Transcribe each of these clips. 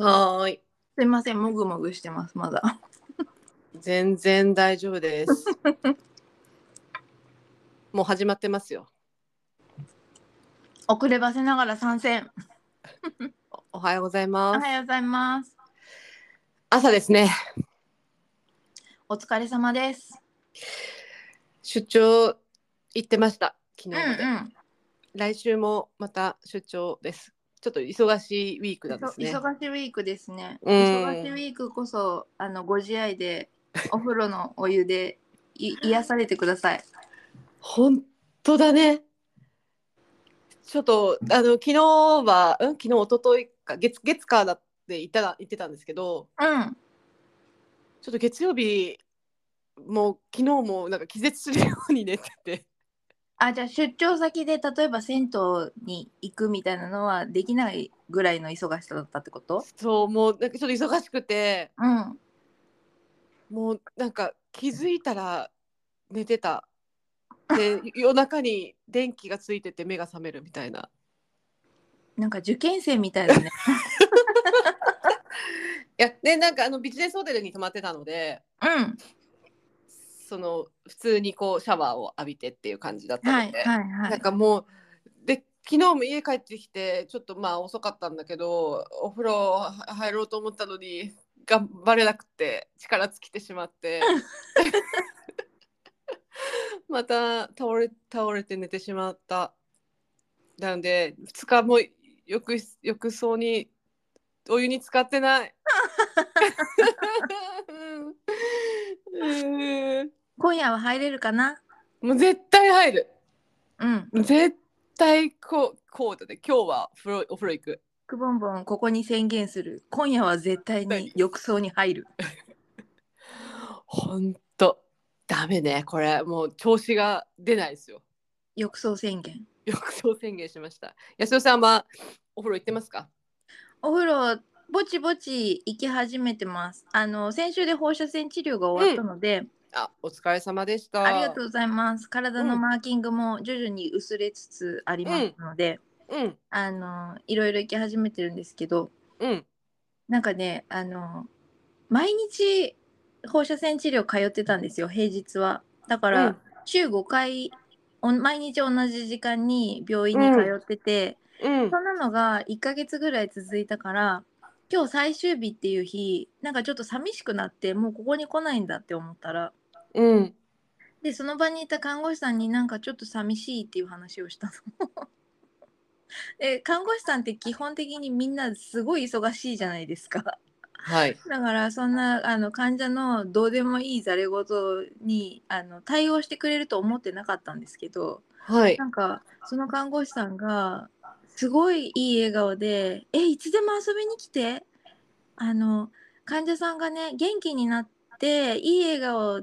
はーい。すいません、もぐもぐしてます、まだ。全然大丈夫です。もう始まってますよ。遅ればせながら参戦。おおはようございおます。はようございます。朝ですね。お疲れ様です。出張行ってました。昨うん日まで。うん。来週もまた出張です。ちょっと忙しいウィークなんですね。忙しいウィークですね。うん忙しいウィークこそ、あの、ご自愛で、お風呂のお湯でい癒されてください。本当だね。ちょっとあの昨日は、うん、昨日一昨日か月月火だって言ったら言ってたんですけど、うん。ちょっと月曜日もう昨日もなんか気絶するように寝てて。あ、じゃあ出張先で例えば銭湯に行くみたいなのはできないぐらいの忙しさだったってこと？そうもうなんかちょっと忙しくてうん。もうなんか気づいたら寝てたで 夜中に電気がついてて目が覚めるみたいななんか受験生みたいだね。いやでなんかあのビジネスホテルに泊まってたのでうん。その普通にこうシャワーを浴びてっていう感じだったはいので、はいはなんい。かもうで昨日も家帰ってきてちょっとまあ遅かったんだけどお風呂入ろうと思ったのに頑張れなくて力尽きてしまって また倒れ倒れて寝てしまったなので2日も浴室浴槽にお湯に浸かってない。うん今夜は入れるかな？もう絶対入る。うん。絶対こうこうだね今日は風呂お風呂行くくぼんぼんここに宣言する。今夜は絶対に浴槽に入る。ほんとダメねこれもう調子が出ないですよ浴槽宣言。浴槽宣言しました安代さんはお風呂行ってますか？お風呂ぼちぼち行き始めてます。あの先週で放射線治療が終わったので、あお疲れ様でした。ありがとうございます。体のうん。マーキングも徐々に薄れつつありますので、うん。あのいろいろ行き始めてるんですけど、うん。なんかねあの毎日放射線治療通ってたんですよ平日は。だから、うん。週5回お毎日同じ時間に病院に通ってて、うん。そんなのが1ヶ月ぐらい続いたから今日最終日っていう日なんかちょっと寂しくなってもうここに来ないんだって思ったらうんでその場にいた看護師さんになんかちょっと寂しいっていう話をしたの。で看護師さんって基本的にみんなすごい忙しいじゃないですか。はいだからそんなあの患者のどうでもいいざれ言にあの対応してくれると思ってなかったんですけどはいなんかその看護師さんがすごいいい笑顔で「えいつでも遊びに来て」あの患者さんがね元気になっていい笑顔を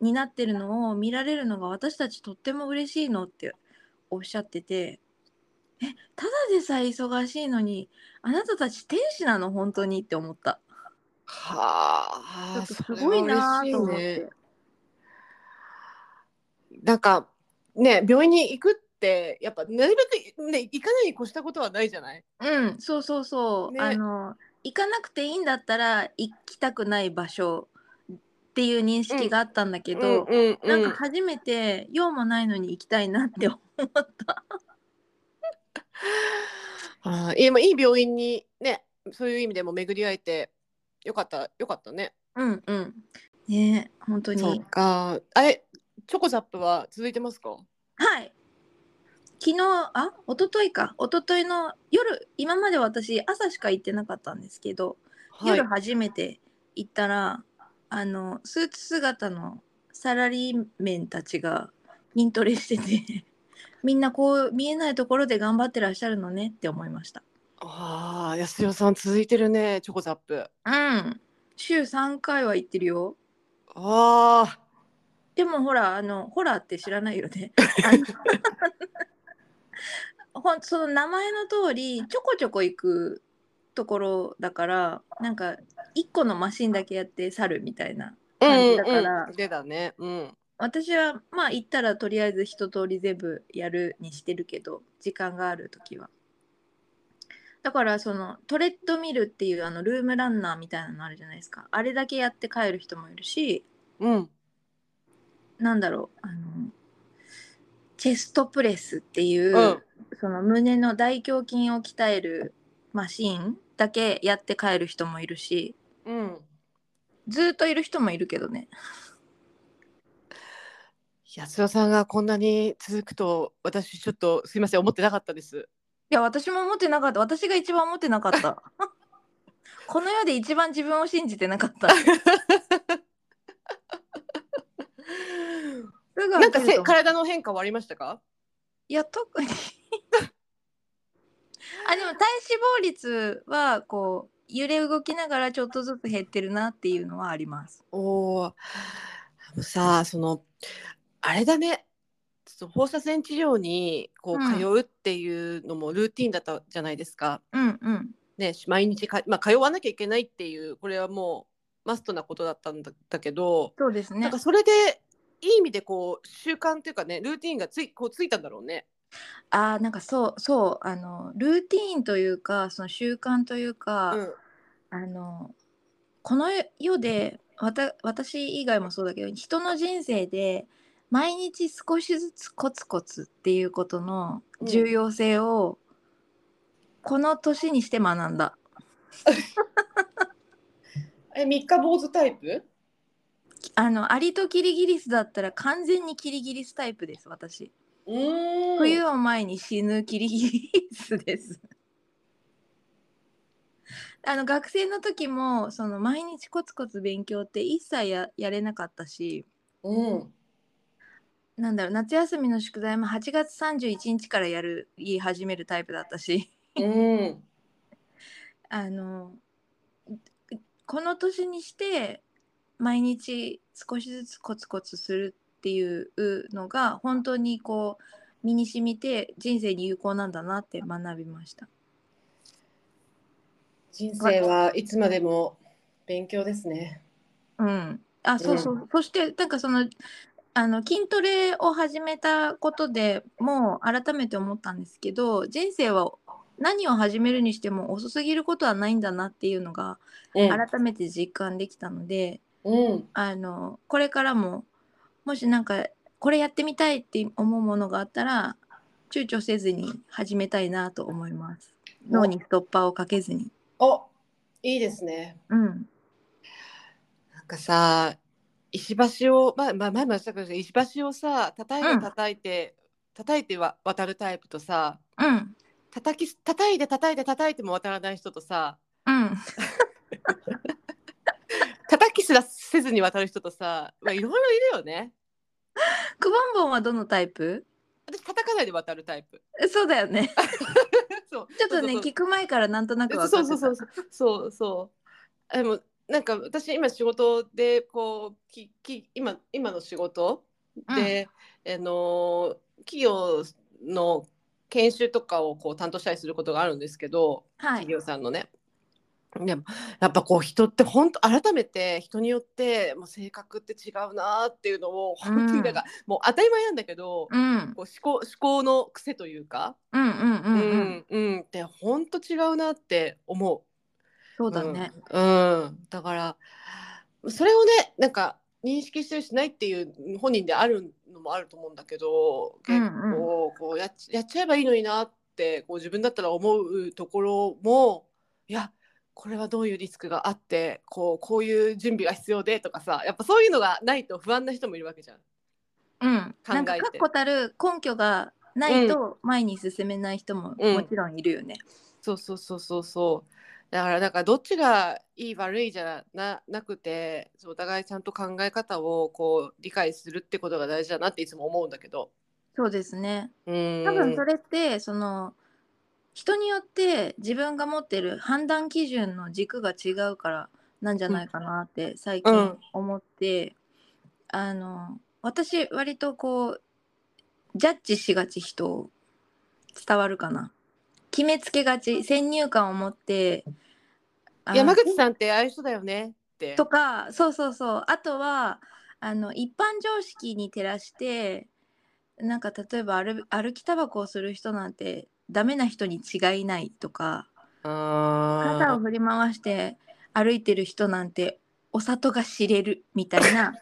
になってるのを見られるのが私たちとっても嬉しいのっておっしゃっててえただでさえ忙しいのにあなたたち天使なの本当にって思った。はあすごいなと思って。なんかね病院に行くってやっぱなるべくね行かないに越したことはないじゃない？うん、そうそうそう。ねあの行かなくていいんだったら行きたくない場所っていう認識があったんだけど、うんうんうんなんか初めて用もないのに行きたいなって思った。あーいい病院にねそういう意味でも巡り会えてよかったよかったね。うんうん。ねえ本当そうに。か。あれチョコザップは続いてますか？はい。昨日あ一昨日か一昨日の夜今まで私朝しか行ってなかったんですけど、はい夜。初めて行ったらあのスーツ姿のサラリーメンたちが筋トレしてて みんなこう見えないところで頑張ってらっしゃるのねって思いました。ああ安代さん続いてるねチョコザップ。うん。週3回は行ってるよ。ああ。でもほらあのホラーって知らないよね。あのほん その名前の通りちょこちょこ行くところだからなんか1個のマシンだけやって去るみたいな感じだから、うんうん、でだね。うん。私はまあ行ったらとりあえず一通り全部やるにしてるけど時間がある時は。だからそのトレッドミルっていうあのルームランナーみたいなのあるじゃないですか。あれだけやって帰る人もいるしうん。なんだろうあのチェストプレスっていう、うん。その胸の大胸筋を鍛えるマシンだけやって帰る人もいるしうん。ずーっといる人もいるけどね。安代さんがこんなに続くと私ちょっとすいません思ってなかったです。いや私も思ってなかった。私が一番思ってなかった。この世で一番自分を信じてなかった。なんかせ体の変化はありましたか？いや特に。あでも体脂肪率はこう揺れ動きながらちょっとずつ減ってるなっていうのはあります。おおさあそのあれだね放射線治療にこううん通うっていうのもルーティンだったじゃないですか。うんうんね毎日か、まあ、通わなきゃいけないっていうこれはもうマストなことだったんだだけど、そうですねなんか。それでいい意味でこう習慣っていうかねルーティンがついこうついたんだろうね。あーなんかそうそうあのルーティーンというかその習慣というか、うんあのこの世でわた私以外もそうだけど人の人生で毎日少しずつコツコツっていうことの重要性をこの年にして学んだ。え三日坊主タイプ？あのアリとキリギリスだったら完全にキリギリスタイプです私。冬を前に死ぬキリギリスです。あの学生の時もその毎日コツコツ勉強って一切ややれなかったし。うん。なんだろう夏休みの宿題も8月31日からやる言い始めるタイプだったし。うん。あのこの年にして毎日少しずつコツコツするっていうのが本当にこう身に染みて人生に有効なんだなって学びました。人生はいつまでも勉強ですね。うん、あそうそう、そしてなんかそのあの筋トレを始めたことでもう改めて思ったんですけど人生は何を始めるにしても遅すぎることはないんだなっていうのがうん。改めて実感できたので、うん。あのこれからももしなんかこれやってみたいって思うものがあったら躊躇せずに始めたいなと思います。脳にストッパーをかけずに。おいいですね。うん。なんかさ石橋をまあまあ前も言ったけど石橋をさ叩いてうん。叩いて、叩いては渡るタイプとさうん。叩き叩いて叩いて叩いても渡らない人とさうん。叩きすらせずに渡る人とさまあいろいろいるよね。くぼんぼんはどのタイプ？私叩かないで渡るタイプ。そうだよね。そう。ちょっとね聞く前からなんとなく分かそうってた。そうそうそう。そう。そうでもなんか私今仕事でこうきき今今の仕事で、あの企業の研修とかをこう担当したりすることがあるんですけど、はい。企業さんのね。でもやっぱこう人って本当改めて人によってもう性格って違うなーっていうのを本当になんか、もう当たり前なんだけど、うん。こう思考思考の癖というか、うんうんうんううんんうんって本当違うなって思う。そうだね。うん、うん。だからそれをねなんか認識してるしないっていう本人であるのもあると思うんだけど結構こうやっやっちゃえばいいのになってこう自分だったら思うところもいやこれはどういうリスクがあってこうこういう準備が必要でとかさやっぱそういうのがないと不安な人もいるわけじゃん。うん。考えて。なんか確固たる根拠がないと前に進めない人もうん。もちろんいるよね。そうそうそうそうそう。だからだからどっちがいい悪いじゃななくてお互いちゃんと考え方をこう理解するってことが大事だなっていつも思うんだけど。そうですね。うん。多分それってその人によって自分が持ってる判断基準の軸が違うからなんじゃないかなって最近うん思って、あの私割とこうジャッジしがち人を伝わるかな。決めつけがち先入観を持って山口さんってああいう人だよねって。とかそうそうそう。あとはあの一般常識に照らしてなんか例えば歩歩きタバコをする人なんてダメな人に違いないとか傘を振り回して歩いてる人なんてお里が知れるみたいな。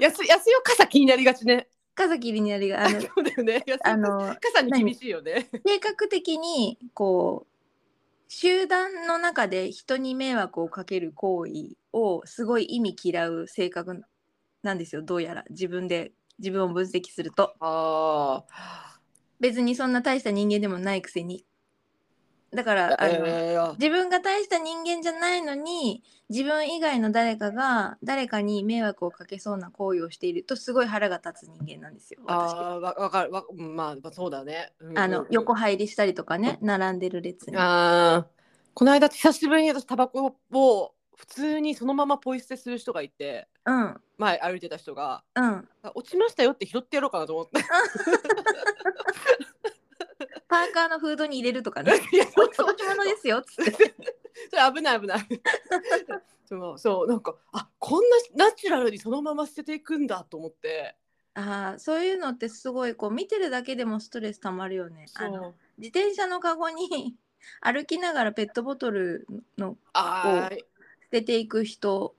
やすやすよ。傘気になりがちね。傘切りになりがあのね。あの傘に厳しいよね。計画的にこう集団の中で人に迷惑をかける行為をすごい意味嫌う性格なんですよ。どうやら。自分で自分を分析すると。ああ。別にそんな大した人間でもないくせにだからあの、えー自分が大した人間じゃないのに自分以外の誰かが誰かに迷惑をかけそうな行為をしているとすごい腹が立つ人間なんですよ私。あーわわかるわうんまあまあそうだね。うんあの横入りしたりとかね並んでる列に。あーこの間久しぶりに私タバコを普通にそのままポイ捨てする人がいてうん前歩いてた人がうんあ落ちましたよって拾ってやろうかなと思って。パーカーのフードに入れるとかね。いやそうそう落ち物ですよっつって。それ危ない危ない。そうそうなんかあこんなナチュラルにそのまま捨てていくんだと思って。ああそういうのってすごいこう見てるだけでもストレスたまるよね。あの自転車のカゴに歩きながらペットボトルのあー捨てていく人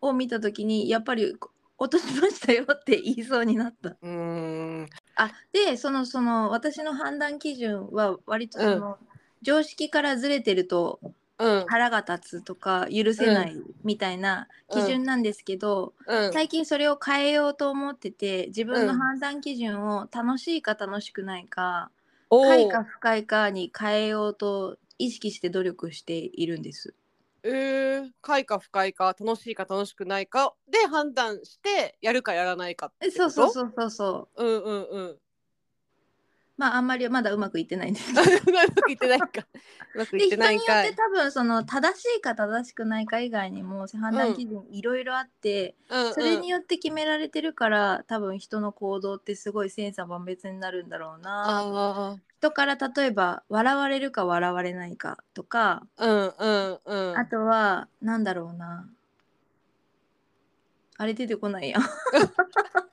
を見た時にやっぱり落としましたよって言いそうになった。うーんあでそのその私の判断基準は割とその、常識からずれてるとうん。腹が立つとか許せないみたいな基準なんですけど、うん。最近それを変えようと思ってて自分のうん。判断基準を楽しいか楽しくないか、おー。快か不快かに変えようと意識して努力しているんです。えー、快か不快か楽しいか楽しくないかで判断してやるかやらないかってそうそうそうそうそう。うんうんうんまああんまりまだうまくいってないんです。けうど。まくいってないか。うまくいってで人によっないんかいて多分その正しいか正しくないか以外にも判断基準いろいろあって、うんうんそれによって決められてるから多分人の行動ってすごい千差万別になるんだろうな。あ人から例えば笑われるか笑われないかとか、あうんうんうん。あとはなんだろうな。あれ出てこないや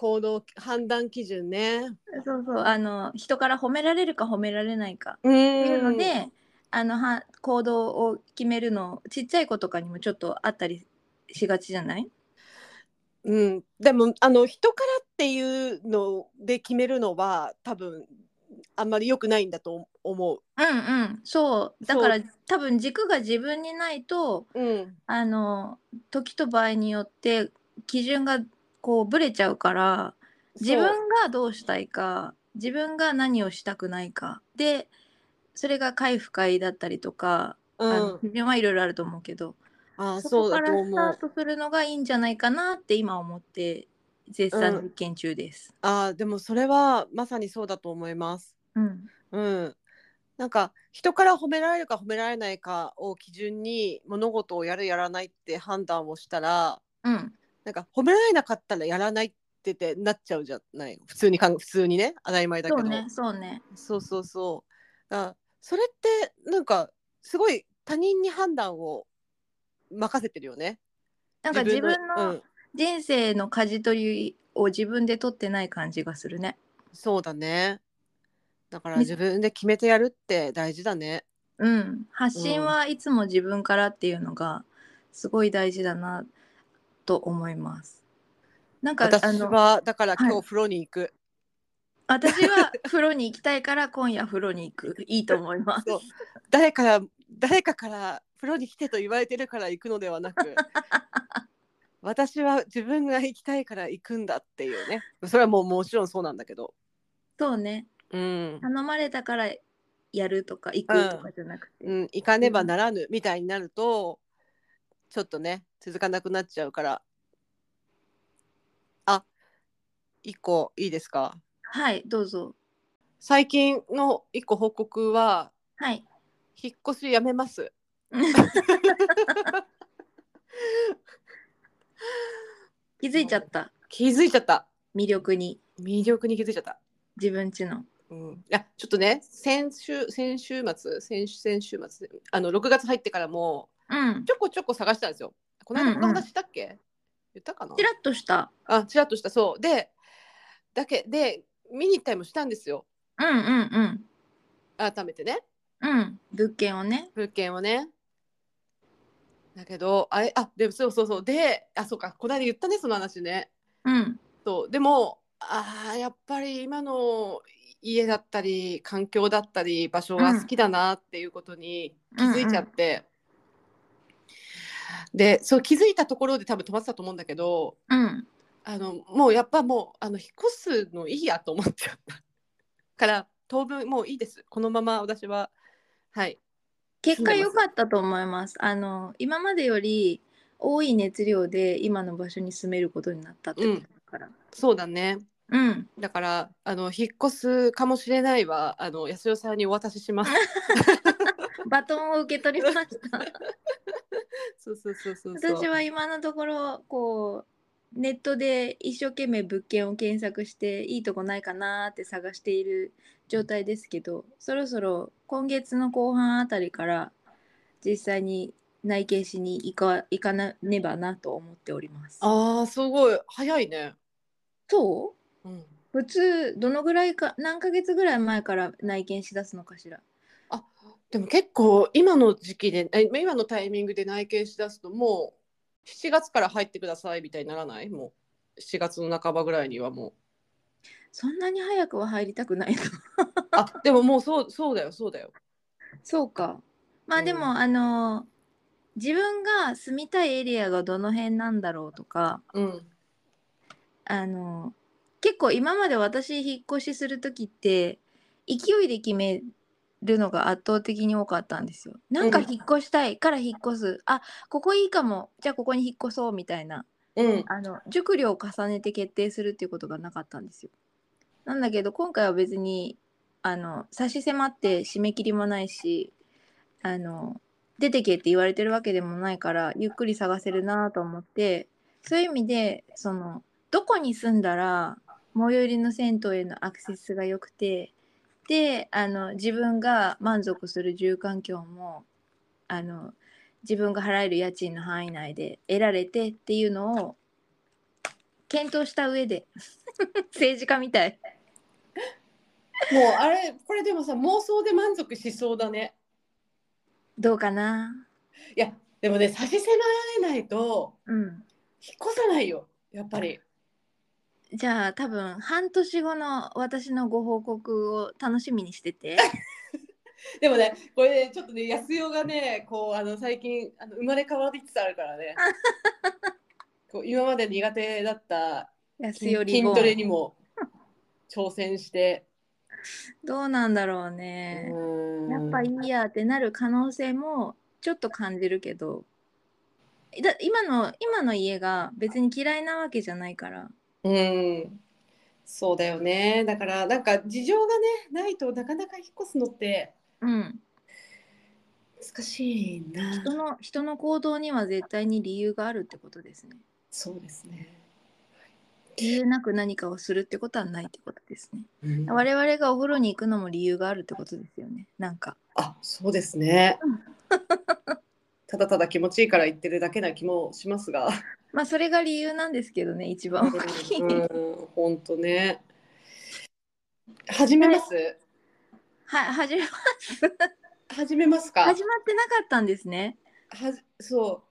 行動判断基準ね。そうそう。あの人から褒められるか褒められないかうん。っていうので、あのは行動を決めるのちっちゃい子とかにもちょっとあったりしがちじゃない？うん、でもあの人からっていうので決めるのは多分あんまり良くないんだと思う。うんうん。そう。だから多分軸が自分にないとうん、あの時と場合によって基準がこうぶれちゃうから自分がどうしたいか自分が何をしたくないか。でそれが快不快だったりとか、そう、あのうん、基準はいろいろあると思うけどあそこからス。タートするのがいいんじゃないかなって今思って絶賛実験中です。あでもそれはまさにそうだと思います。うん、うん、なんか人から褒められるか褒められないかを基準に物事をやるやらないって判断をしたらうん、なんか褒められなかったらやらないっててなっちゃうじゃない？普通にかん普通にね当たり前だけどそうねそうね。そうそうそうだからそれってなんかすごい他人に判断を任せてるよね。なんか自分うのん、人生の舵取りを自分で取ってない感じがするね。そうだね。だからみ自分で決めてやるって大事だね。うん、発信はいつも自分からっていうのがすごい大事だなと思います。なんかあ私のはだからはい。今日風呂に行く。私は風呂に行きたいから今夜風呂に行く。いいと思います。誰から誰かから風呂に来てと言われてるから行くのではなく 私は自分が行きたいから行くんだっていうね。それはもうもちろんそうなんだけど。そうね。うん、頼まれたからやるとか行くとかじゃなくて、うん、行かねばならぬみたいになるとちょっとね続かなくなっちゃうから。あ一個いいですか？はいどうぞ。最近の一個報告ははい。引っ越しやめます。気づいちゃった。気づいちゃった。魅力に。魅力に気づいちゃった。自分ちの。うん、いやちょっとね先週先週末先週先週末あの6月入ってからもうん。ちょこちょこ探したんですよ。この間うんうん。この話したっけ、言ったかな？チラッとした。あちらっとした。そう。でだけで見に行ったりもしたんですよ。うんうんうん。改めてね。うん。物件をね。物件をね。だけどあれあでもそうそうそう。であそうか。この間言ったねその話ね。うん。そう。でもあーやっぱり今の家だったり環境だったり場所が好きだなっていうことに気づいちゃって、でそう気づいたところで多分止まってたと思うんだけどうん。あのもうやっぱもうあの引っ越すのいいやと思っちゃった。から当分もういいです。このまま私ははい。結果良かったと思います。あの今までより多い熱量で今の場所に住めることになったってことだから。そうだね。うん、だからあの引っ越すかもしれないはあの安代さんにお渡しします バトンを受け取りました。そうそうそうそうそう。私は今のところこうネットで一生懸命物件を検索していいとこないかなって探している状態ですけどそろそろ今月の後半あたりから実際に内見しに行か行かなねばなと思っております。あーすごい。早いね。そう？うん。普通どのぐらいか何ヶ月ぐらい前から内見しだすのかしら？あでも結構今の時期でえ今のタイミングで内見しだすともう7月から入ってくださいみたいにならない？もう7月の半ばぐらいにはもう。そんなに早くは入りたくないのあでももうそうそうだよそうだよ。そうか。まあでも、うん。あの自分が住みたいエリアがどの辺なんだろうとかうん。あの結構今まで私引っ越しする時って勢いで決めるのが圧倒的に多かったんですよ。なんかうん引っ越したいから引っ越す、あここいいかも。じゃあここに引っ越そうみたいな。うん。あの熟慮を重ねて決定するっていうことがなかったんですよ。なんだけど今回は別にあの差し迫って締め切りもないしあの出てけって言われてるわけでもないからゆっくり探せるなと思ってそういう意味でそのどこに住んだら最寄りの銭湯へのアクセスが良くてであの自分が満足する住環境もあの自分が払える家賃の範囲内で得られてっていうのを検討した上で 政治家みたい。もうあれこれでもさ妄想で満足しそうだね。どうかな？いやでもね差し迫られないとうん。引っ越さないよやっぱりじゃあ多分半年後の私のご報告を楽しみにしてて。でもねこれねちょっとね安代がねこうあの最近あの生まれ変わりつつあるからね。こう今まで苦手だった筋安より筋トレにも挑戦して。どうなんだろうね。うん。やっぱいいやってなる可能性もちょっと感じるけど。だ今の今の家が別に嫌いなわけじゃないからうん。そうだよね。だからなんか事情がねないとなかなか引っ越すのってうん難しいな。人の人の行動には絶対に理由があるってことですね。そうですね、理由なく何かをするってことはないってことですね。うん。我々がお風呂に行くのも理由があるってことですよね。なんか。あそうですね。ただただ気持ちいいから言ってるだけな気もしますがまあそれが理由なんですけどね一番大きい、うん本当ね。始めます？は始めます。始めますか？始まってなかったんですね。はじそ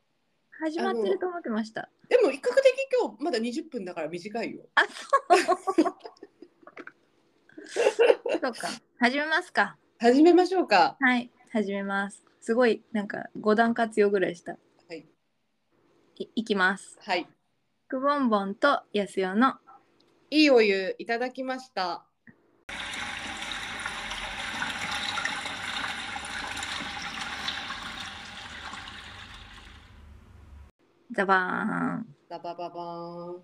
始まってると思ってました。うでも比較的今日まだ20分だから短いよ。あそう。そうか。始めますか。始めましょうか。はい始めます。すごいなんか5段活用ぐらいした。はいきます。はい。くぼんぼんとやすよの。いいお湯いただきました。ザバーン。ババババーン。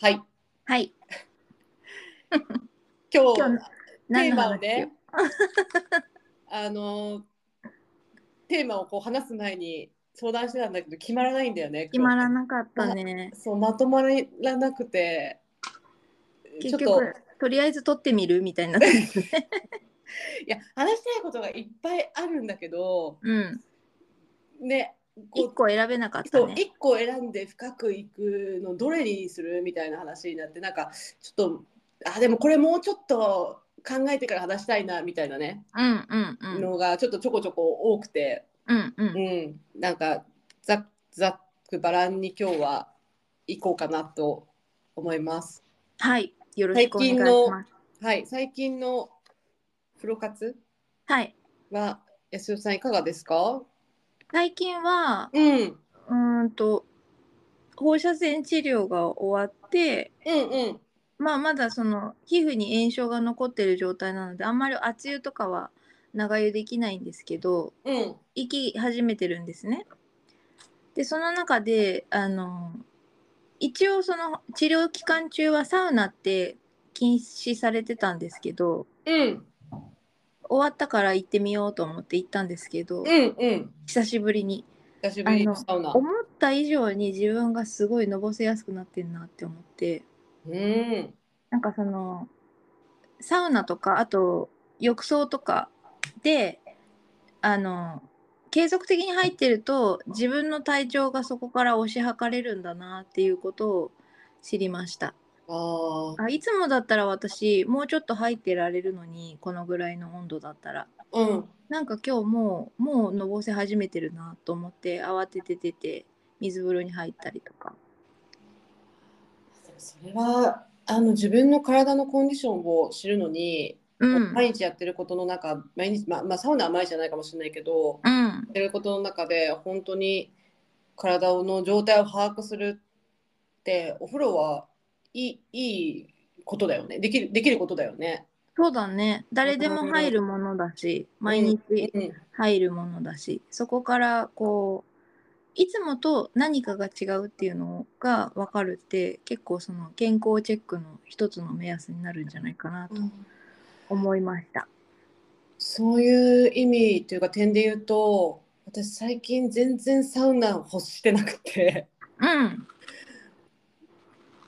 はい。はい。今日テーマをね あのテーマをこう話す前に相談してたんだけど決まらないんだよね決まらなかったね。そうまとまらなくて。ちょっと。結局とりあえず撮ってみるみたいになって。いや話したいことがいっぱいあるんだけどうん。ねこ一う個選べなかったね。そう一個選んで深くいくのどれにするみたいな話になってなんかちょっとあでもこれもうちょっと考えてから話したいなみたいなね、うんうんうん。のがちょっとちょこちょこ多くて、うんううん。ん、なんかざっざっくばらんに今日は行こうかなと思います。はい。よろしくお願いします。はい、最近の風呂活はい。は安代さんいかがですか？最近はうん、うーんと放射線治療が終わってうんうん。まあまだその皮膚に炎症が残ってる状態なのであんまり熱湯とかは長湯できないんですけどうん。行き始めてるんですね。でその中であの一応その治療期間中はサウナって禁止されてたんですけどうん。終わったから行ってみようと思って行ったんですけど、うんうん。久しぶりに。久しぶりのサウナ。思った以上に自分がすごいのぼせやすくなってんなって思って。うん。なんかそのサウナとかあと浴槽とかであの継続的に入ってると自分の体調がそこから推し量れるんだなっていうことを知りました。あいつもだったら私もうちょっと入ってられるのにこのぐらいの温度だったら。うん。なんか今日もうもうのぼせ始めてるなと思って慌てて出て水風呂に入ったりとか。それはあの自分の体のコンディションを知るのに、うん。毎日やってることの中毎日まあまあサウナは毎日じゃないかもしれないけどうん。やってることの中で本当に体の状態を把握するってお風呂はいいいいことだよね。できるできることだよね。そうだね。誰でも入るものだし毎日うん。入るものだしそこからこういつもと何かが違うっていうのが分かるって結構その健康チェックの一つの目安になるんじゃないかなと思いました。そういう意味というか点で言うと私最近全然サウナ欲してなくて。うん。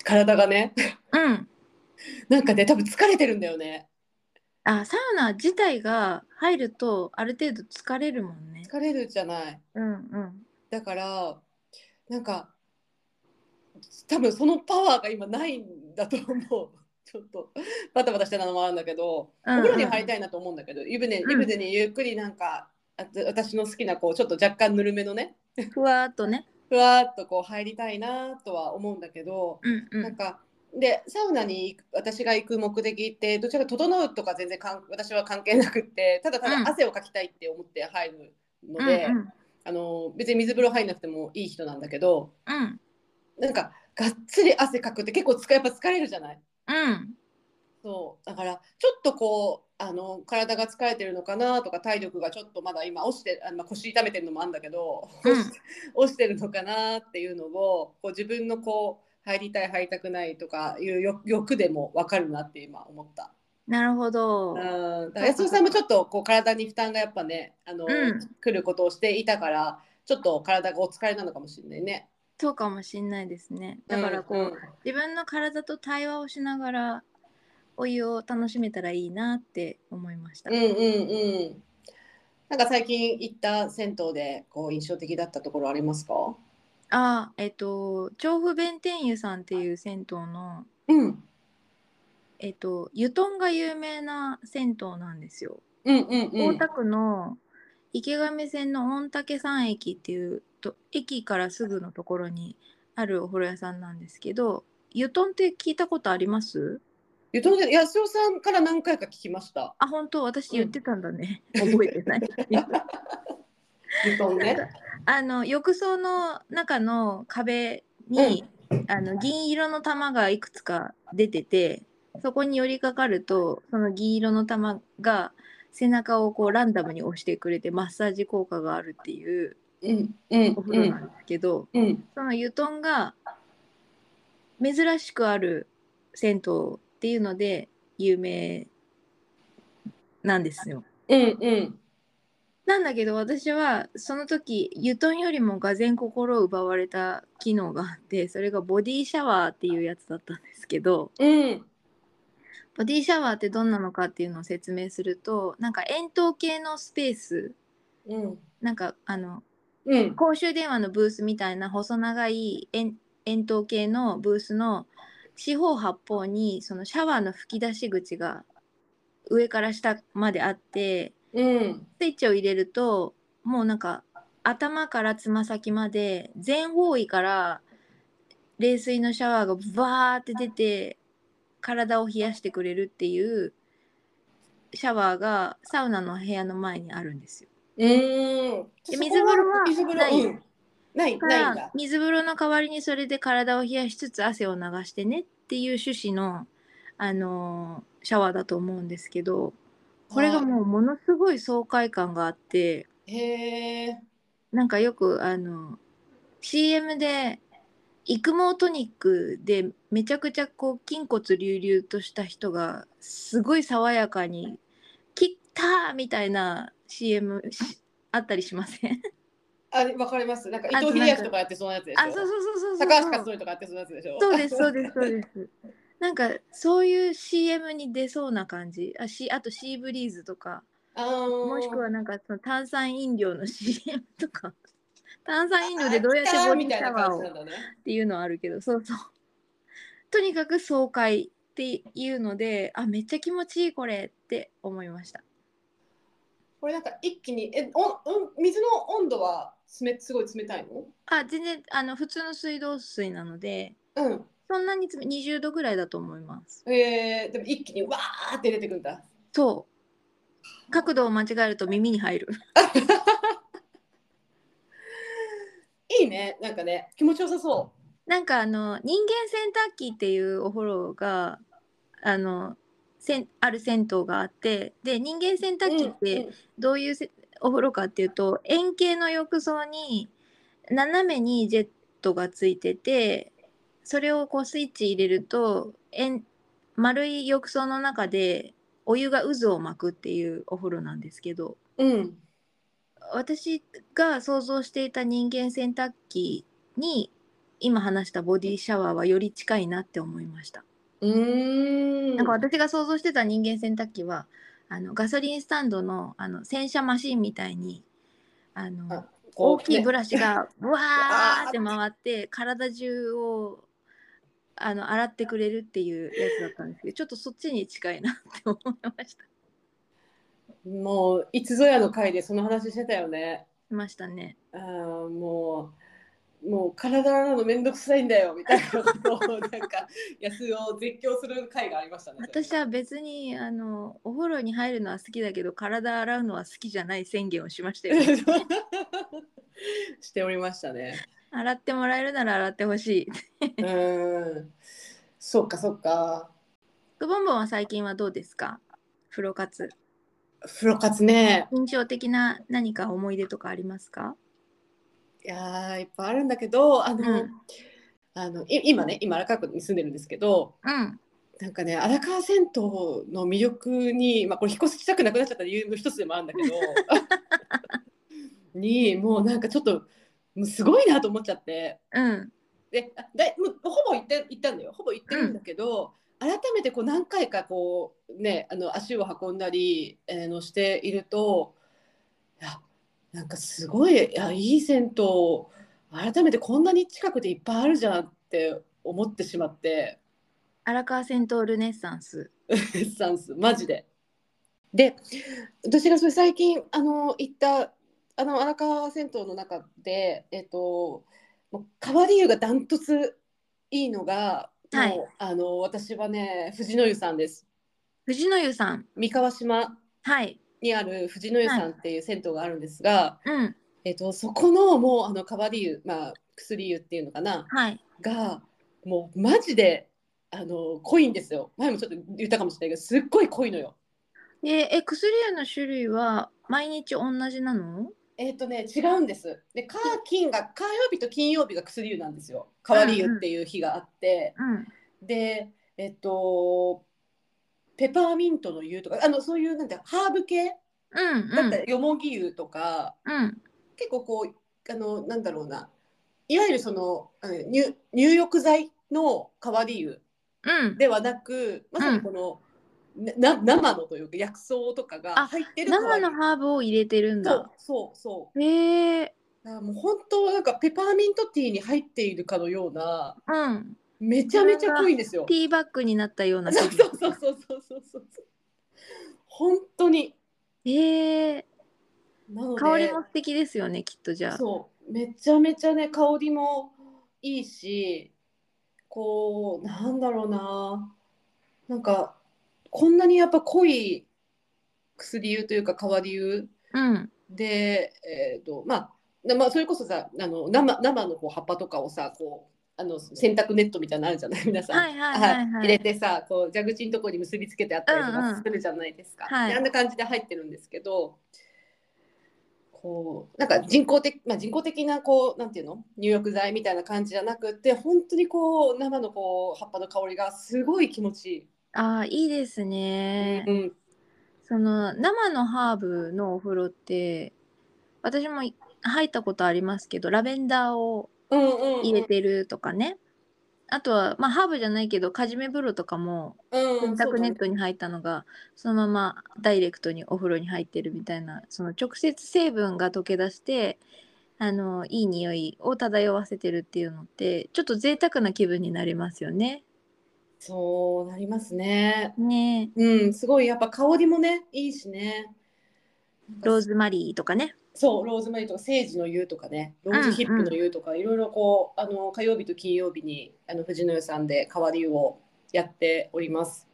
体がね。うん。なんかね多分疲れてるんだよね。あサウナ自体が入るとある程度疲れるもんね。疲れるじゃない。うんうん。だからなんか多分そのパワーが今ないんだと思うちょっとバタバタしてたのもあるんだけど、うんうん。お風呂に入りたいなと思うんだけど湯船うん。湯船にゆっくりなんか、あ私の好きなこうちょっと若干ぬるめのねふわーっとね。ふわっとこう入りたいなとは思うんだけど、うんうん。なんかでサウナに私が行く目的ってどちらか整うとか全然かん私は関係なくってただたうん。だ汗をかきたいって思って入るので、うんうん。あの別に水風呂入んなくてもいい人なんだけどうん。なんかがっつり汗かくって結構やっぱ疲れるじゃない？うん。そう。だからちょっとこうあの体が疲れてるのかなとか体力がちょっとまだ今落ちてあの、まあ腰痛めてるのもあるんだけど、うん。落ちてるのかなっていうのをこう自分のこう入りたい入りたくないとかいう欲欲でも分かるなって今思った。なるほど。安尾さんもちょっとこう体に負担がやっぱねあの、うん。来ることをしていたからちょっと体がお疲れなのかもしれないね。そうかもしんないですね。だからこう、うん自分の体と対話をしながらお湯を楽しめたらいいなって思いました。うんうんうん。なんか最近行った銭湯でこう印象的だったところありますか？あえっと調布弁天湯さんっていう銭湯のうんえっと湯豚が有名な銭湯なんですよ。うんうんうん。大田区の池上線の御嶽山駅っていうと駅からすぐのところにあるお風呂屋さんなんですけど湯豚って聞いたことあります？ゆとり安尾さんから何回か聞きました。あ本当？私言ってたんだね、覚えてない。ゆとんね。あの浴槽の中の壁に、あの銀色の玉がいくつか出ててそこに寄りかかるとその銀色の玉が背中をこうランダムに押してくれてマッサージ効果があるっていううんうんお風呂なんですけど、うん。その湯豚が珍しくある銭湯っていうので有名なんですよ。うんうん。なんだけど私はその時湯豚よりもがぜん心を奪われた機能があってそれがボディシャワーっていうやつだったんですけどうん。ボディシャワーってどんなのかっていうのを説明するとなんか円筒形のスペース。うん。なんかあのうん公衆電話のブースみたいな細長い円円筒形のブースの四方八方にそのシャワーの吹き出し口が上から下まであってうん。スイッチを入れるともうなんか頭からつま先まで全方位から冷水のシャワーがバーって出て体を冷やしてくれるっていうシャワーがサウナの部屋の前にあるんですよ。う水風呂は水風呂ない？うんない、ないんだ。水風呂の代わりにそれで体を冷やしつつ汗を流してねっていう趣旨の、あのーシャワーだと思うんですけどこれがもうものすごい爽快感があってへえ。なんかよくあの CM で育毛トニックでめちゃくちゃこう筋骨隆々とした人がすごい爽やかに「切った!」みたいな CM しあったりしません？あ、わかります。なんか伊藤英明とかやってそうなやつでしょ？あそうそうそうそうそう高橋克典とかやってそうなやつでしょ？そうですそうですそうです。なんかそういう CM に出そうな感じあしあとシーブリーズとかあーもしくはなんかその炭酸飲料の CM とか炭酸飲料でどうやってボディシみたいなャワーを。っていうのはあるけどそうそうとにかく爽快っていうのであめっちゃ気持ちいいこれって思いましたこれなんか一気にえおうん水の温度は冷すごい冷たいの？あ全然あの普通の水道水なのでうん。そんなに冷20度ぐらいだと思いますえー、でも一気にわーって出てくるんだ。そう角度を間違えると耳に入る いいね。なんかね気持ちよさそなんかあの人間洗濯機っていうお風呂があのせんある銭湯があってで人間洗う。濯機っうんてどういうせお風呂かっていうと円形の浴槽に斜めにジェットがついててそれをこうスイッチ入れると円丸い浴槽の中でお湯が渦を巻くっていうお風呂なんですけどうん。うん私が想像していた人間洗濯機に今話したボディシャワーはより近いなって思いました。うーん。なんか私が想像してた人間洗濯機はあのガソリンスタンドのあの洗車マシンみたいにあのあ大きいブねラシが ブワーって回って体中をあの洗ってくれるっていうやつだったんですけどちょっとそっちに近いなって思いました。もういつぞやの回でその話してたよね。しましたね。あーもうもう体洗うのめんどくさいんだよみたいなことをなんか安を絶叫する回がありましたね。私は別にあのお風呂に入るのは好きだけど体洗うのは好きじゃない宣言をしましたよ、ね。しておりましたね。洗ってもらえるなら洗ってほしい。うん。そうかそうか。くぼんぼんは最近はどうですか？風呂活。風呂活ね。印象的な何か思い出とかありますか？いやーいっぱいあるんだけどあの、うんあのい今ね今荒川区に住んでるんですけどうん。なんかね荒川銭湯の魅力に、まあ、これ引っ越ししたくなくなっちゃった理由の一つでもあるんだけど にもうなんかちょっともうすごいなと思っちゃってうん。であだいもうほぼ行って行ったんだよほぼ行ってるんだけど、改めてこう何回かこうねあの足を運んだり、えーのしているといやなんかすごいいやいい銭湯改めてこんなに近くでいっぱいあるじゃんって思ってしまって荒川銭湯ルネッサンス。レ ッサンスマジで。で私がそれ最近あの行ったあの荒川銭湯の中でえっともう川理由がダントツいいのが、はいあの私はね藤の湯さんです藤野湯さん。三河島はい。にある藤の湯さんっていう銭湯があるんですが、うん。えっとそこのもうあの川理由まあ薬湯っていうのかなはい。がもうマジであの濃いんですよ前もちょっと言ったかもしれないけどすっごい濃いのよ。で、え、薬湯の種類は毎日同じなの？えっ、とね違うんです。で火金が火曜日と金曜日が薬湯なんですよ。変わり湯っていう日があって、うん。でえっとペパーミントの湯とかあのそういうなんてハーブ系？うん。うんだったらよもぎ湯とか、うん。結構こうあのなんだろうないわゆるそのあの入入浴剤の変わり湯うん。ではなくまさにこの、な生のというか薬草とかがあ入ってる生のーハーブを入れてるんだ。そうそうへえ。もう本当なんかペパーミントティーに入っているかのようなうん。めちゃめちゃ濃いんですよ。ティーバッグになったようなそうそうそうそうそうそうそう。本当に。ええなので香りも素敵ですよねきっとじゃあ。そう。めちゃめちゃね香りもいいしこうなんだろうな。なんかこんなにやっぱ濃い薬湯というか変わり湯う。ん。で、えーとまあなまあ、それこそさあの生生のこう葉っぱとかをさこうあの洗濯ネットみたいなのあるじゃない？皆さん、はいはいはいはい。入れてさこう蛇口のところに結びつけてあったりとかするじゃないですか、はい。であんな感じで入ってるんですけどこうなんか人工的、まあ、人工的なこうなんていうの？入浴剤みたいな感じじゃなくて本当にこう生のこう葉っぱの香りがすごい気持ちいい。ああいいですね、うんその生のハーブのお風呂って私もい入ったことありますけどラベンダーを入れてるとかね、あとはまあハーブじゃないけどカジメ風呂とかもうん洗濯ネットに入ったのがそのままダイレクトにお風呂に入ってるみたいなその直接成分が溶け出してあのいい匂いを漂わせてるっていうのってちょっと贅沢な気分になりますよね。そうなりますね。ねうん、すごいやっぱ香りもねいいしね。ローズマリーとかね。そうローズマリーとかセージの湯とかねローズヒップの湯とか、いろいろこうあの火曜日と金曜日にあの藤野湯さんで変わり湯をやっております。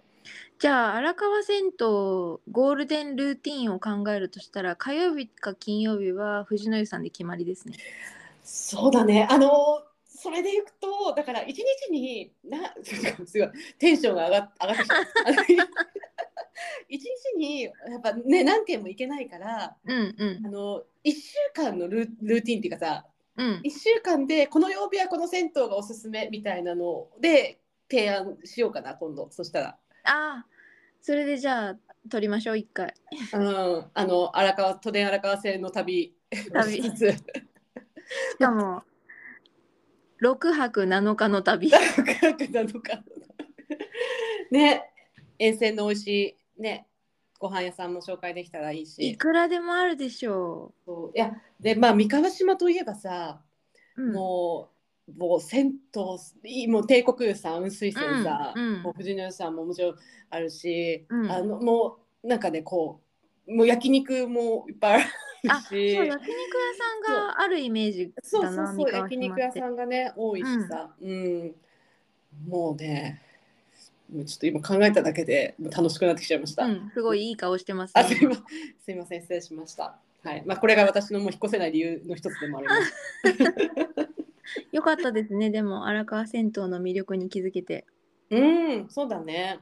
じゃあ荒川銭湯ゴールデンルーティンを考えるとしたら火曜日か金曜日は藤野湯さんで決まりですね。そうだねあのそれでいくとだから一日にな すごいテンションが上が上がってきた。あの 一日にやっぱね何件も行けないからうんうんあの1週間のルールーティンっていうかさうん。1週間でこの曜日はこの銭湯がおすすめみたいなので提案しようかな今度そしたら。ああそれでじゃあ撮りましょう一回。うん、あの荒川都電荒川線の旅旅しかも6泊7日の旅。長くなのかね沿線の美味しいねご飯屋さんも紹介できたらいいいしくらでもあるでしょそう。いやでまあ三河島といえばさ、う。うん、もうもう銭湯いいもう帝国湯さん雲水泉さ、うんうん。もう藤野湯さんももちろんあるし、うん。あのもうなんかねこうもう焼肉もいっぱいあるあそうし焼肉屋さんがあるイメージそうだなそうそう三河焼肉。屋さんがね多いしさ、うん。もうねもうちょっと今考えただけで楽しくなってきちゃいました。うん、すごいいい顔してますあね。すいますいません失礼しました。はいまあこれが私のもう引っ越せない理由の一つでもあります。よかったですね。でも荒川銭湯の魅力に気づけて。うんそうだね。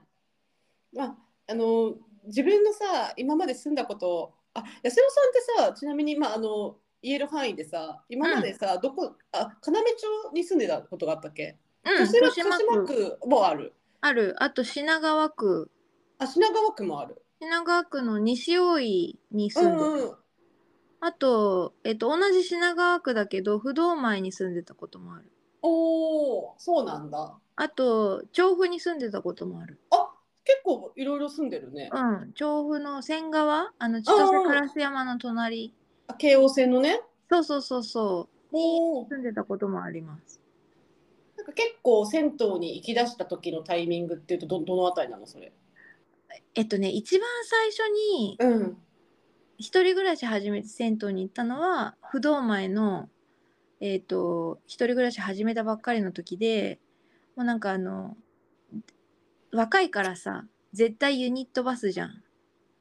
まああの自分のさ今まで住んだことあ安代さんってさちなみにまああの言える範囲でさ今までさ、どこあ要町に住んでたことがあったっけ？うん、豊豊島区もある。ある。あと品川区。あ品川区もある。品川区の西大井にう住んでた。んうん。あと、えっと、同じ品川区だけど不動前に住んでたこともある。おおそうなんだ。あと調布に住んでたこともある。あ結構いろいろ住んでるね。うん、調布の仙川あの千歳烏山の隣。あ京王線のね。そうそうそうそう。おお。住んでたこともあります。か結構銭湯に行き出した時のタイミングっていうとどどのあたりなのそれ？えっとね、一番最初にうん。一人暮らし始めて銭湯に行ったのは不動前のえっ、と一人暮らし始めたばっかりの時でもうなんかあの若いからさ絶対ユニットバスじゃん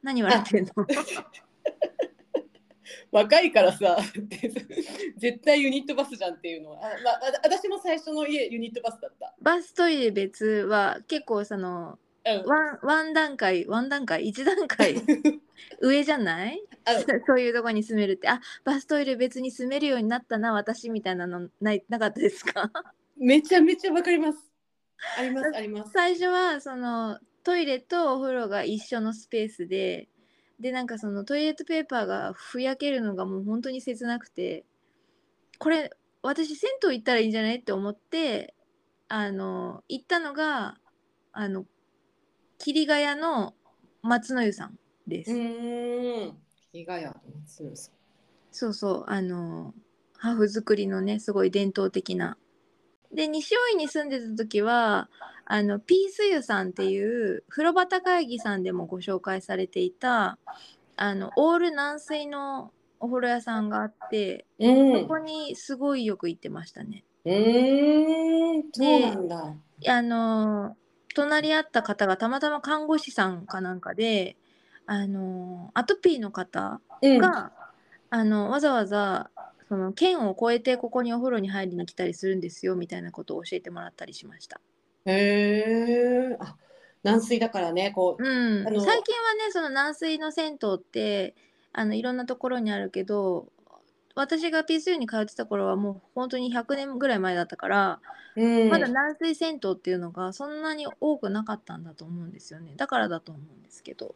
何笑ってんの？若いからさ 絶対ユニットバスじゃんっていうのはあ、まあ、あ私も最初の家ユニットバスだった。バストイレ別は結構そのうん。ワンワン段階ワン段階一段階 上じゃない？あそういうとこに住めるってあバストイレ別に住めるようになったな私みたいなのないなかったですか？めちゃめちゃわかります。ありますあります。最初はそのトイレとお風呂が一緒のスペースででなんかそのトイレットペーパーがふやけるのがもう本当に切なくてこれ私銭湯行ったらいいんじゃないって思ってあの行ったのがあの桐ヶ谷の松の湯さんです。うーん。日ヶ谷の松野さん。そうそうあのハーフ作りのねすごい伝統的な。で西大井に住んでた時はあのピース湯さんっていう風呂端会議さんでもご紹介されていたあのオール軟水のお風呂屋さんがあって、うんそこにすごいよく行ってましたね。うーんそうなんだ。あの隣り合った方がたまたま看護師さんかなんかであのアトピーの方うんが、あのわざわざその県を越えてここにお風呂に入りに来たりするんですよみたいなことを教えてもらったりしました。へえ。あ軟水だからねこう。うん、最近はねその軟水の銭湯ってあのいろんなところにあるけど私が PSU に通ってた頃はもう本当に100年ぐらい前だったから、うんまだ軟水銭湯っていうのがそんなに多くなかったんだと思うんですよねだからだと思うんですけど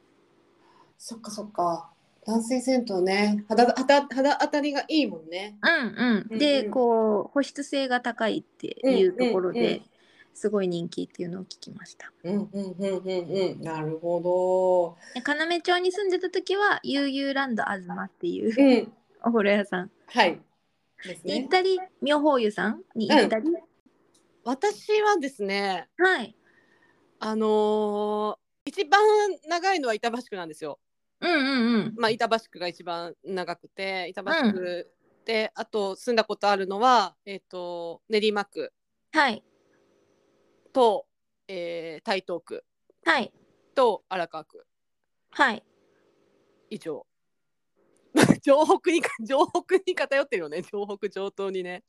そっかそっか。軟水銭湯ね肌肌肌当たりがいいもんね。うんうんで、うんうんこう保湿性が高いっていうところうんうんうんで、すごい人気っていうのを聞きましたうんうんうんうんうん。なるほで要町に住んでた時は悠々ランド東っていうど。うん。お風呂屋さんはい。ですね。に行ったり妙法湯さんに行ったり、私はですね、はいあのー一番長いのは板橋区なんですよ。うんうんうん。まあ板橋区が一番長くて、板橋区で、あと住んだことあるのはえっ、と練馬区はい。と、えー台東区はい。と荒川区。はい。以上。城北に城北に偏ってるよね。城北上東にね。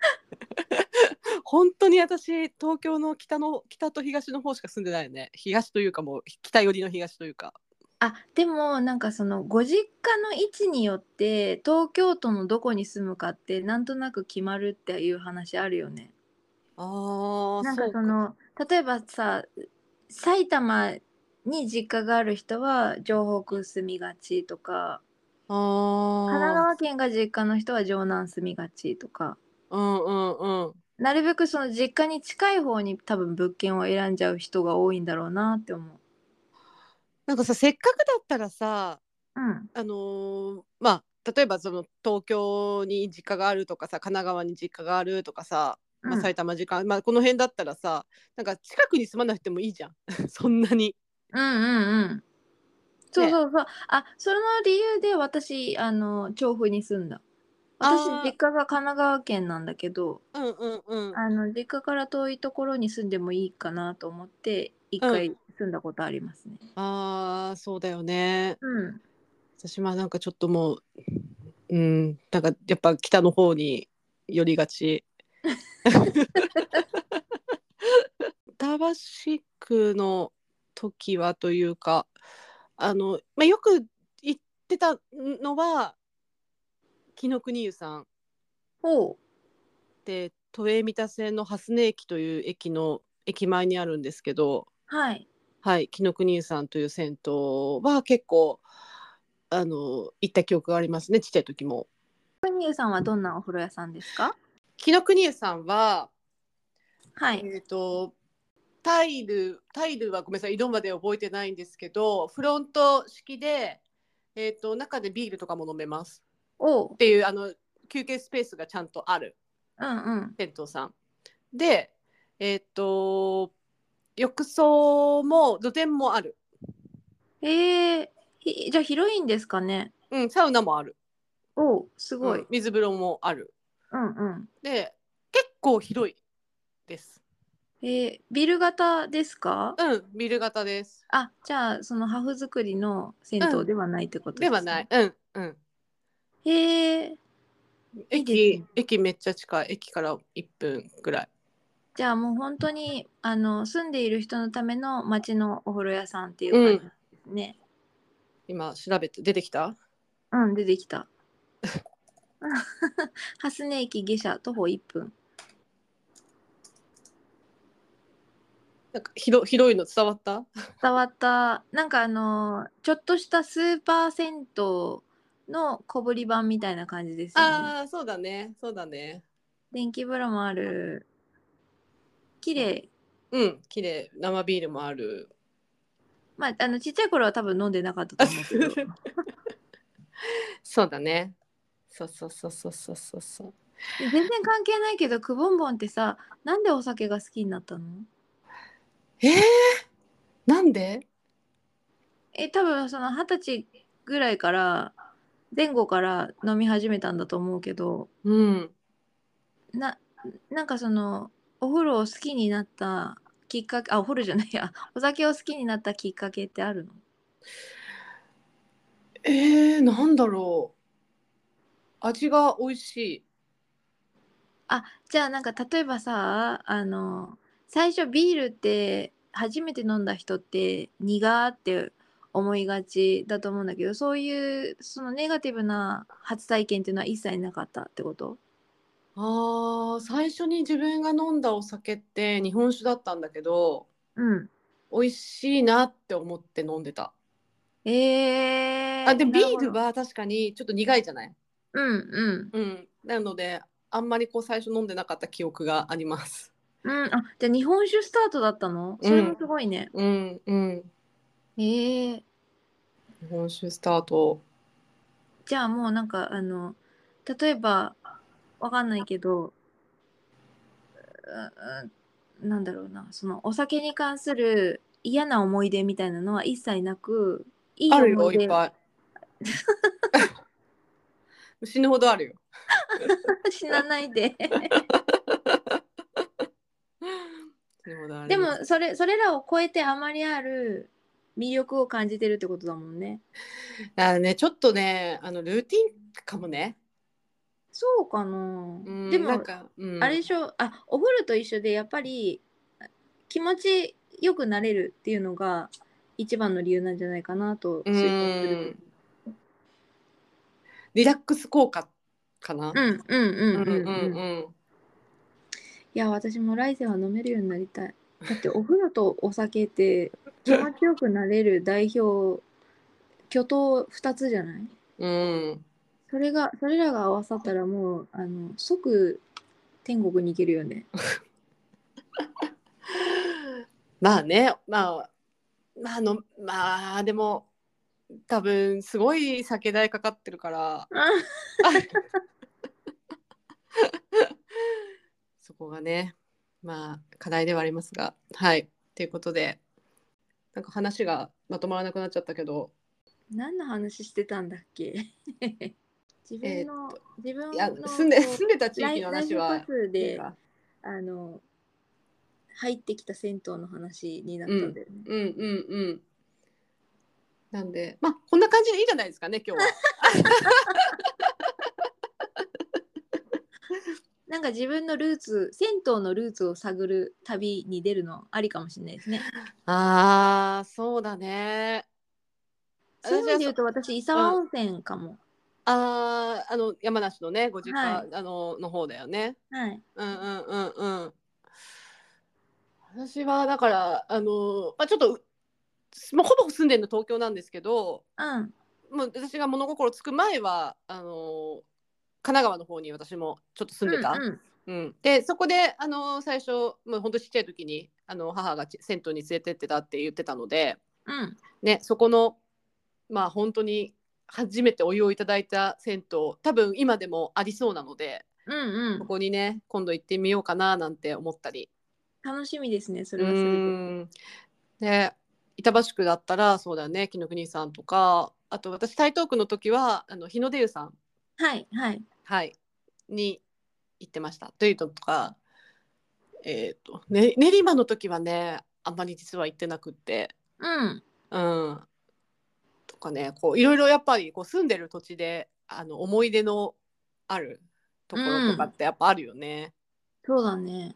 本当に私東京の北の北と東の方しか住んでないよね。東というかもう北寄りの東というかあでもなんかそのご実家の位置によって東京都のどこに住むかってなんとなく決まるっていう話あるよね。あーなんかそうその例えばさ埼玉に実家がある人は城北住みがちとか神奈川県が実家の人は城南住みがちとかうんうんうんなるべくその実家に近い方に多分物件を選んじゃう人が多いんだろうなって思う。なんかさせっかくだったらさうんあのーまあ例えばその東京に実家があるとかさ神奈川に実家があるとかさ、まあ、うん埼玉実家、まあ、この辺だったらさなんか近くに住まなくてもいいじゃん そんなに。うんうんうん。そうそうそう。あ、その理由で私、あの、調布に住んだ。私実家が神奈川県なんだけど、うんうんうん。あの、実家から遠いところに住んでもいいかなと思って、一回住んだことありますね。ああそうだよね。うん。私はなんかちょっともううんなんかやっぱ北の方に寄りがち。板橋区の時はというかあの、まあ、よく行ってたのは紀ノ国湯さんほで都営三田線の蓮根駅という駅の駅前にあるんですけど、う。はい。はい、紀ノ国湯さんという銭湯は結構あの行った記憶がありますねちっちゃい時も。国湯さんはどんなお風呂屋さんですか？紀ノ国湯さんは、はい。えー、とタイルタイルはごめんなさい色まで覚えてないんですけどフロント式で、えー、と中でビールとかも飲めますおうっ。ていうあの休憩スペースがちゃんとあるうんうん。銭湯さんでえっ、と浴槽も露天もある、えー、ひじゃあ広いんですかね？うん、サウナもある。おう、すごい。うん。水風呂もある。うんうん。で結構広いです。えー、ビル型ですか？うんビル型です。あ、じゃあ、そのハフ作りの銭湯ではないってことではない。うんうん。へえ。いいです駅ね。駅めっちゃ近い。駅から1分ぐらいじゃあもう本当にあの住んでいる人のための町のお風呂屋さんっていう感じですね。今調べて出てきた？うん、出てきた。蓮根駅下車徒歩1分。なんか広広いの伝わった？伝わった。なんかあのちょっとしたスーパー銭湯の小ぶり版みたいな感じですよね。ああそうだねそうだね電気風呂もある。綺麗。うん綺麗。生ビールもある。まあ、あのちっちゃい頃は多分飲んでなかったと思うけど。そうだね。そうそうそうそうそうそう。そう全然関係ないけどくぼんぼんってさなんでお酒が好きになったの？えー、なんで？え多分その二十歳ぐらいから前後から飲み始めたんだと思うけど。うん。ななんかそのお風呂を好きになったきっかけあお風呂じゃないや。お酒を好きになったきっかけってあるの？えー、なんだろう。味が美味しい。あじゃあなんか例えばさあの最初ビールって初めて飲んだ人って苦って思いがちだと思うんだけどそういうそのネガティブな初体験っていうのは一切なかったってこと？あー最初に自分が飲んだお酒って日本酒だったんだけどうん。美味しいなって思って飲んでた。えー、あでもビールは確かにちょっと苦いじゃない？うんうん。うん。なのであんまりこう最初飲んでなかった記憶があります。うん。あじゃあ日本酒スタートだったの？それもすごいね、うんうん。えー、日本酒スタート。じゃあもうなんかあの例えばわかんないけどううなんだろうな。そのお酒に関する嫌な思い出みたいなのは一切なくいいある思い出。よいっぱい。死ぬほどあるよ。死なないで。でもそれそれらを超えてあまりある魅力を感じてるってことだもんね。あねちょっとねあのルーティンかもね、そうかな、うん、でもなんか、うん、あれでしょ？あお風呂と一緒でやっぱり気持ちよくなれるっていうのが一番の理由なんじゃないかなとリラックス効果かな、うんうんうんううん。んうんうんうん。いや私も来世は飲めるようになりたい。だってお風呂とお酒って気持ちよくなれる代表巨頭2つじゃない？うんそれがそれらが合わさったらもうあの即天国に行けるよね。まあねまあまああのまあでも多分すごい酒代かかってるから。そこがねまあ課題ではありますが。はい。ということでなんか話がまとまらなくなっちゃったけど。何の話してたんだっけ？自分の、自分の住んで住んでた地域の話はでかあの入ってきた銭湯の話になったんだよね。うんうんうんなんでまあこんな感じでいいじゃないですかね今日は。なんか自分のルーツ銭湯のルーツを探る旅に出るのありかもしれないですね。あーそうだね。そういう意味で言うと私伊沢温泉かも。あーあの山梨のねご実家、はあのの方だよね。はい。うんうんうんうん。私はだからあの、まあ、ちょっともうほぼ住んでるの東京なんですけどうん。もう私が物心つく前はあの神奈川の方に私もちょっと住んでた。うんうんうん、でそこであの最初もう本当ちっちゃい時にあの母がち銭湯に連れてってたって言ってたので、うんね、そこのまあ本当に初めてお湯をいただいた銭湯多分今でもありそうなのでうんうん。ここにね今度行ってみようかななんて思ったり。楽しみですねそうれはそれで。板橋区だったらそうだよね紀ノ国さんとかあと私台東区の時はあの日の出湯さん、はいはい。はい、に行ってました。というのとか、えーとね、練馬の時はねあんまり実は行ってなくって。うん。うん、とかねこういろいろやっぱりこう住んでる土地であの思い出のあるところとかってやっぱあるよね。そうだね。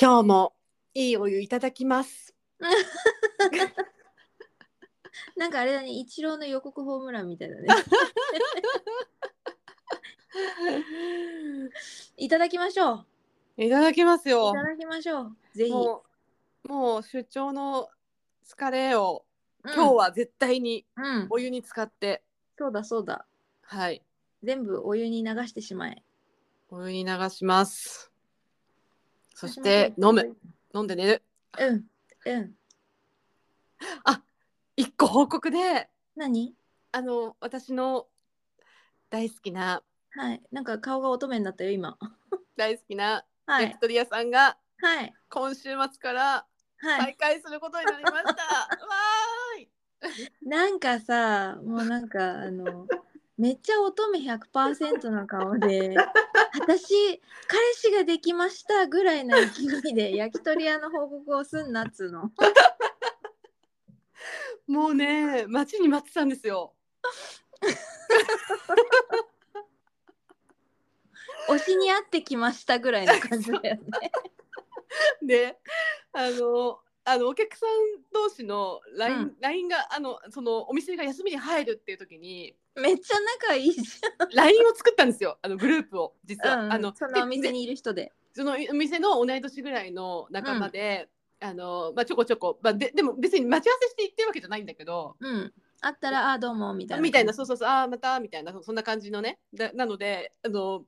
今日もいいお湯いただきます。なんかあれだねイチローの予告ホームランみたいだね。いただきましょう。いただきますいよた。だきましょう。ぜひ。もうもう出張の疲れをうん今日は絶対にうん。お湯に使って、そうだそうだ。はい全部お湯に流してしまえ。お湯に流します。そして飲む。飲んで寝る。うん。うん。一個報告で何？あの私の大好きなはい。なんか顔が乙女になったよ、今。大好きなはい。焼き鳥屋さんがはい。今週末からはい再開することになりました。わーい。なんかさもうなんかあの めっちゃ乙女100%な顔で私彼氏ができましたぐらいの勢いで焼き鳥屋の報告をすんなっつうのもうね、待ちに待ってたんですよ。推しに会ってきましたぐらいの感じだよねで、あの。あのお客さん同士の LINE,、うん。LINE があのそのお店が休みに入るっていう時にめっちゃ仲いいじ LINE を作ったんですよ。あのグループを実は、ゃん、うん、あのそのお店でにいる人で。そのお店の同い年ぐらいの仲間で、あのまあ、ちょこちょこ、まあ、ででも別に待ち合わせして行ってるわけじゃないんだけどうん。会ったら「ああどうも」みたいな。みたいな。そうそうそう。ああまたみたいな。そそんな感じのね。だなのであの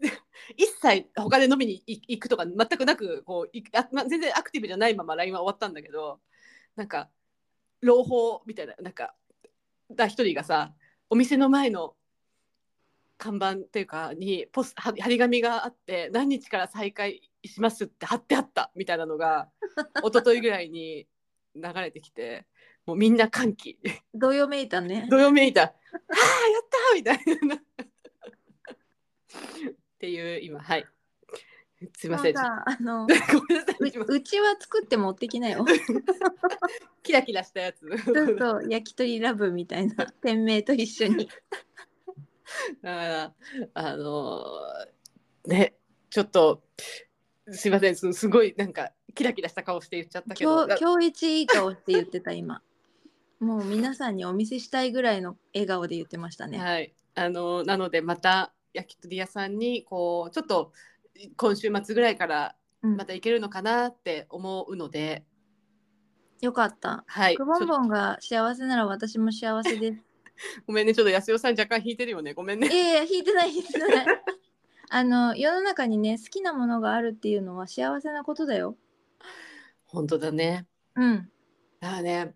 一切他で飲みに行行くとか全くなくこういあ、ま、全然アクティブじゃないまま LINE は終わったんだけどなんか朗報みたいななんかだ一人がさお店の前の看板っていうかにポスは張り紙があって何日から再開しますって貼ってあったみたいなのが 一昨日ぐらいに流れてきてもうみんな歓喜どよめいたねどよめいた「ああやった!」みたいな。っていう今。はい。すいません。あの うちは作って持ってきなよ。キラキラしたやつ。そうそう。焼き鳥ラブみたいな店名と一緒に。だからあのーねちょっとすいません。すすごいなんかキラキラした顔して言っちゃったけど。今日今日一いい顔して言ってた今。もう皆さんにお見せしたいぐらいの笑顔で言ってましたね、はい。あのーなのでまた焼き鳥屋さんにこうちょっと今週末ぐらいからうん。また行けるのかなって思うので、よかった。はい。くぼんぼんが幸せなら私も幸せです。ごめんねちょっと安代さん若干引いてるよね。ごめんね。いやいや引いてない引いてない。あの世の中にね好きなものがあるっていうのは幸せなことだよ。本当だね。うん。だからね。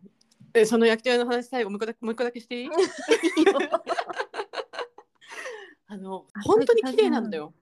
えその焼き鳥屋の話最後もう一個だけもう一個だけしていい？いいよあのあ本当に綺麗なんだよ。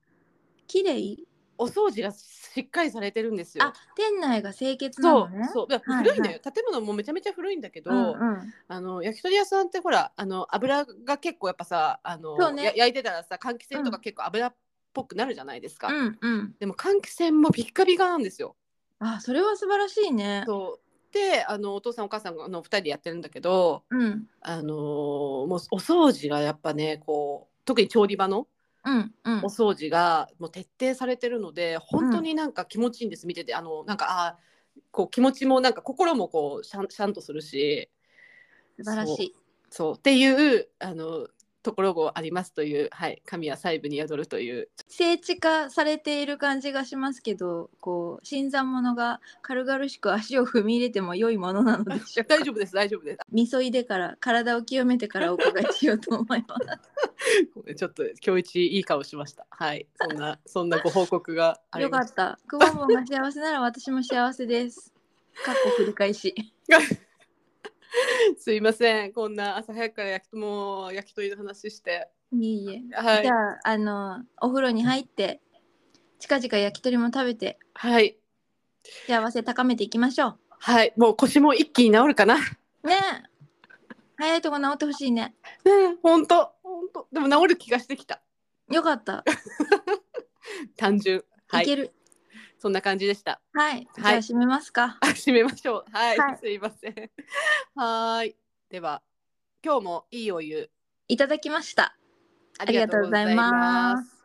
綺麗？お掃除がしっかりされてるんですよ。あ店内が清潔なそうのね。そうだからはい古いんだよ、建物もめちゃめちゃ古いんだけど、うんうん。あの焼き鳥屋さんってほらあの油が結構やっぱさあの、そうね。や焼いてたらさ換気扇とうか結構油っぽくなるじゃないですか、うんうん。でも換気扇もピッカピカなんですよ。あそれは素晴らしいね。そう。であのお父さんお母さんの2人でやってるんだけどうん。あのーもうお掃除がやっぱねこう特に調理場のうんうん。お掃除がもう徹底されてるので本当になんか気持ちいいんです、見てて。あのなんかあーこう気持ちもなんか心もこうシャンシャンとするし。素晴らしい。そう。っていうあのところがありますという、はい、神は細部に宿るという聖地化されている感じがしますけどこう新参者が軽々しく足を踏み入れても良いものなのでしょうか？大丈夫です大丈夫です。みそいでから体を清めてからお伺いしようと思います。ちょっと今日一いい顔しました。はい。そんな そんなご報告がよかった。くぼんぼんが幸せなら私も幸せです。かっこ繰り返し すいません。こんな朝早くから焼きもう焼き鳥の話して。いえいえ、はい。じゃああのお風呂に入って近々焼き鳥も食べてはい。幸せ高めていきましょはい。もう腰も一気に治るかな。ね。早いとこ治ってほしいね。え本当。本当。でも治る気がしてきた。よかった、単純。はい。いけるそんな感じでした。はい、じゃあはい締めますか。あ締めましょう。はい、はい。すいません。はーい。では今日もいいお湯。いただきました。ありがとうございます